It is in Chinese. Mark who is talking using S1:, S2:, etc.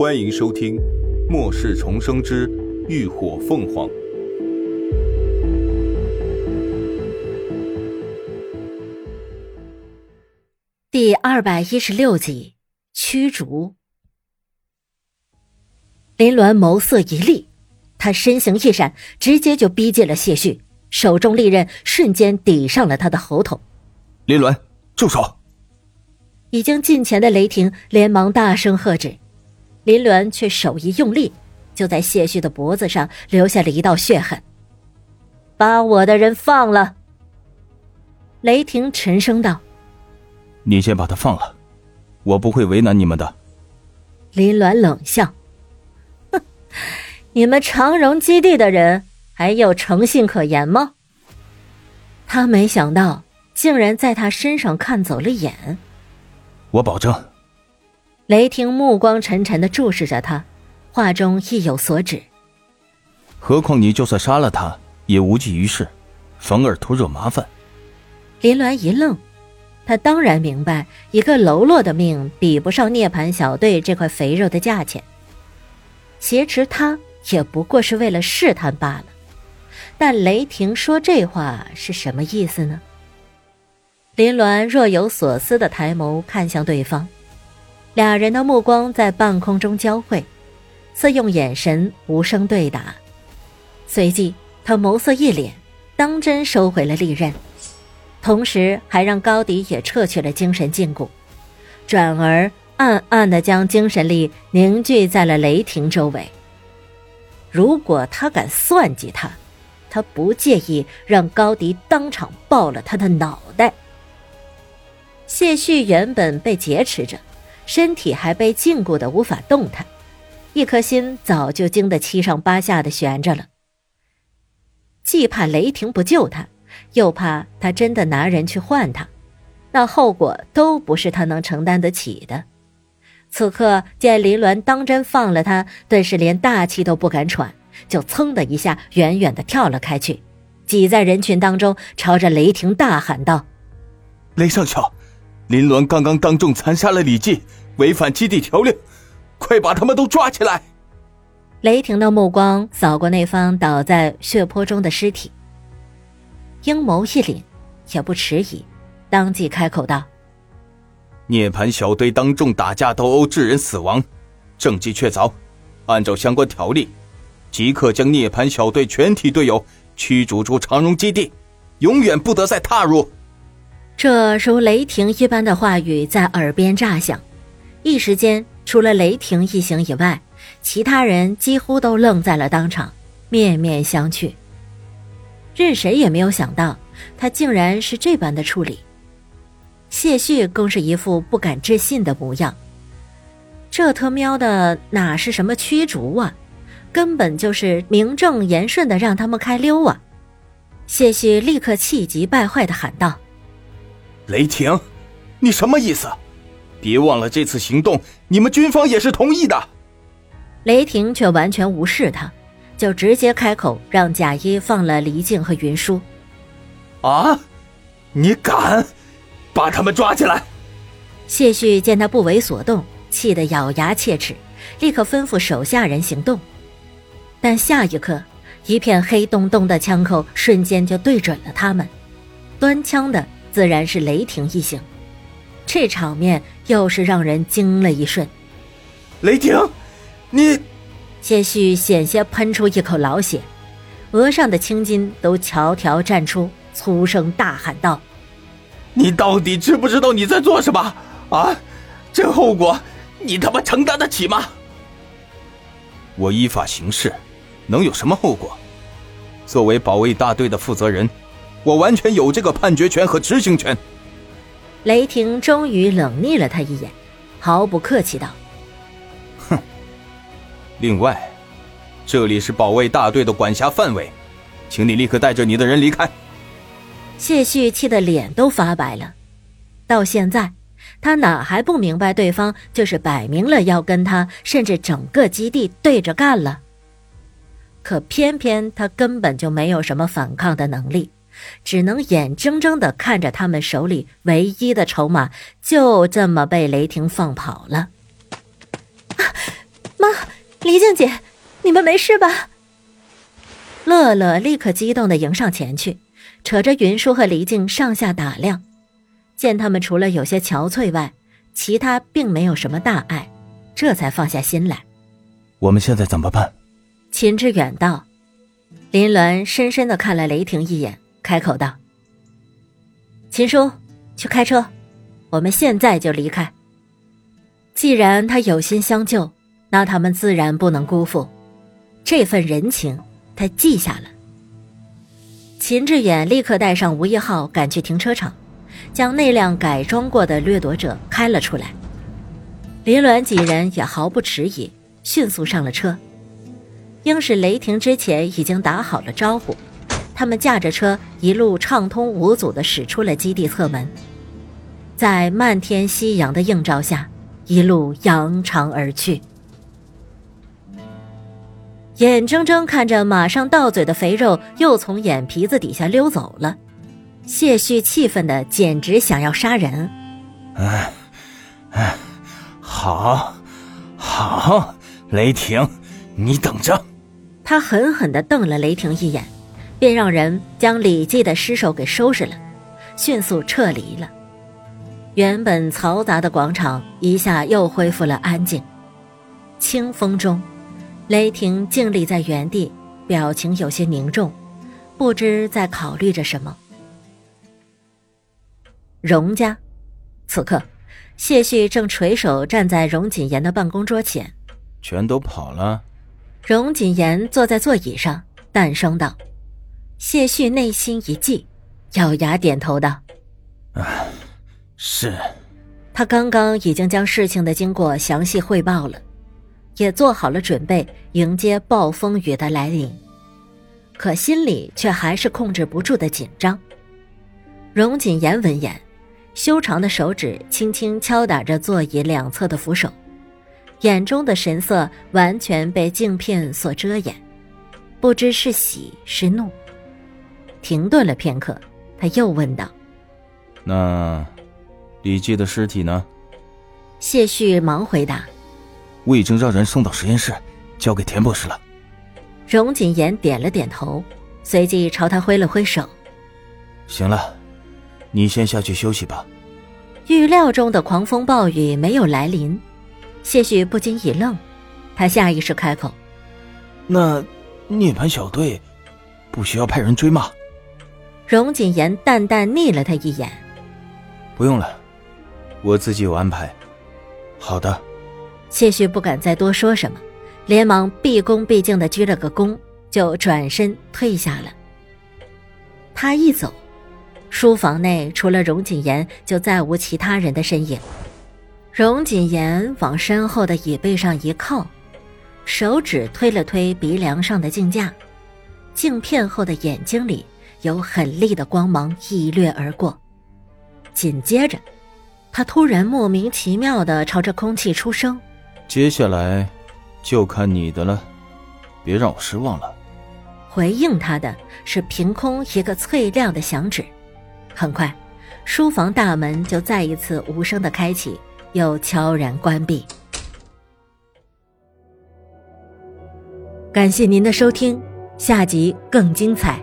S1: 欢迎收听《末世重生之浴火凤凰》
S2: 第二百一十六集。驱逐。林鸾眸色一厉，他身形一闪，直接就逼近了谢旭，手中利刃瞬间抵上了他的喉头。
S3: 林鸾，住手！
S2: 已经近前的雷霆连忙大声喝止，林鸾却手一用力，就在谢旭的脖子上留下了一道血痕。把我的人放了。雷霆沉声道：“
S3: 你先把他放了。”我不会为难你们的。
S2: 林鸾冷笑：“哼，你们长荣基地的人还有诚信可言吗？”他没想到，竟然在他身上看走了眼。
S3: 我保证。
S2: 雷霆目光沉沉的注视着他，话中意有所指。
S3: 何况你就算杀了他，也无济于事，反而徒惹麻烦。
S2: 林鸾一愣。他当然明白，一个喽啰的命比不上涅槃小队这块肥肉的价钱。挟持他也不过是为了试探罢了。但雷霆说这话是什么意思呢？林鸾若有所思的抬眸看向对方，俩人的目光在半空中交汇，似用眼神无声对答。随即，他眸色一敛，当真收回了利刃。同时，还让高迪也撤去了精神禁锢，转而暗暗的将精神力凝聚在了雷霆周围。如果他敢算计他，他不介意让高迪当场爆了他的脑袋。谢旭原本被劫持着，身体还被禁锢的无法动弹，一颗心早就惊得七上八下的悬着了，既怕雷霆不救他。又怕他真的拿人去换他，那后果都不是他能承担得起的。此刻见林鸾当真放了他，顿时连大气都不敢喘，就噌的一下远远的跳了开去，挤在人群当中，朝着雷霆大喊道：“
S3: 雷上校，林鸾刚刚当众残杀了李靖，违反基地条令，快把他们都抓起来！”
S2: 雷霆的目光扫过那方倒在血泊中的尸体。阴谋一凛，也不迟疑，当即开口道：“
S3: 涅槃小队当众打架斗殴，致人死亡，证据确凿。按照相关条例，即刻将涅槃小队全体队友驱逐出长荣基地，永远不得再踏入。”
S2: 这如雷霆一般的话语在耳边炸响，一时间，除了雷霆一行以外，其他人几乎都愣在了当场，面面相觑。任谁也没有想到，他竟然是这般的处理。谢旭更是一副不敢置信的模样。这他喵的哪是什么驱逐啊，根本就是名正言顺的让他们开溜啊！谢旭立刻气急败坏的喊道：“
S3: 雷霆，你什么意思？别忘了这次行动，你们军方也是同意的。”
S2: 雷霆却完全无视他。就直接开口让贾一放了黎静和云舒。
S3: 啊！你敢把他们抓起来？
S2: 谢旭见他不为所动，气得咬牙切齿，立刻吩咐手下人行动。但下一刻，一片黑洞洞的枪口瞬间就对准了他们，端枪的自然是雷霆一行。这场面又是让人惊了一瞬。
S3: 雷霆，你。
S2: 谢旭险些喷出一口老血，额上的青筋都条条绽出，粗声大喊道：“
S3: 你到底知不知道你在做什么？啊，这后果你他妈承担得起吗？”我依法行事，能有什么后果？作为保卫大队的负责人，我完全有这个判决权和执行权。
S2: 雷霆终于冷睨了他一眼，毫不客气道。
S3: 哼另外，这里是保卫大队的管辖范围，请你立刻带着你的人离开。
S2: 谢旭气得脸都发白了，到现在，他哪还不明白对方就是摆明了要跟他，甚至整个基地对着干了？可偏偏他根本就没有什么反抗的能力，只能眼睁睁地看着他们手里唯一的筹码就这么被雷霆放跑了。妈黎静姐，你们没事吧？”乐乐立刻激动地迎上前去，扯着云舒和黎静上下打量，见他们除了有些憔悴外，其他并没有什么大碍，这才放下心来。
S3: 我们现在怎么办？
S2: 秦志远道。林鸾深深的看了雷霆一眼，开口道：“秦叔，去开车，我们现在就离开。既然他有心相救，那他们自然不能辜负这份人情。”他记下了。秦志远立刻带上吴一浩赶去停车场，将那辆改装过的掠夺者开了出来。林鸾几人也毫不迟疑，迅速上了车。应是雷霆之前已经打好了招呼，他们驾着车一路畅通无阻地驶出了基地侧门，在漫天夕阳的映照下，一路扬长而去。眼睁睁看着马上到嘴的肥肉又从眼皮子底下溜走了，谢旭气愤的简直想要杀人。
S3: 哎，哎，好，好，雷霆，你等着。
S2: 他狠狠地瞪了雷霆一眼，便让人将李记的尸首给收拾了，迅速撤离了。原本嘈杂的广场一下又恢复了安静。清风中，雷霆静立在原地，表情有些凝重，不知在考虑着什么。荣家，此刻，谢旭正垂手站在荣锦言的办公桌前，
S3: 全都跑了。
S2: 荣锦言坐在座椅上，淡声道：“谢旭内心一悸，咬牙点头道：‘
S3: 啊，是。’
S2: 他刚刚已经将事情的经过详细汇报了，也做好了准备迎接暴风雨的来临，可心里却还是控制不住的紧张。”荣锦言闻言，修长的手指轻轻敲打着座椅两侧的扶手。眼中的神色完全被镜片所遮掩，不知是喜是怒。停顿了片刻，他又问道：“
S3: 那李记的尸体呢？”
S2: 谢旭忙回答：“
S3: 我已经让人送到实验室，交给田博士了。”
S2: 荣锦言点了点头，随即朝他挥了挥手：“
S3: 行了，你先下去休息吧。”
S2: 预料中的狂风暴雨没有来临。谢旭不禁一愣，他下意识开口：“
S3: 那涅槃小队不需要派人追吗？”
S2: 荣锦言淡淡睨了他一眼：“
S3: 不用了，我自己有安排。”“好的。”
S2: 谢旭不敢再多说什么，连忙毕恭毕敬的鞠了个躬，就转身退下了。他一走，书房内除了荣锦言，就再无其他人的身影。荣锦言往身后的椅背上一靠，手指推了推鼻梁上的镜架，镜片后的眼睛里有狠厉的光芒一掠而过。紧接着，他突然莫名其妙的朝着空气出声：“
S3: 接下来，就看你的了，别让我失望了。”
S2: 回应他的是凭空一个脆亮的响指。很快，书房大门就再一次无声的开启。又悄然关闭。感谢您的收听，下集更精彩。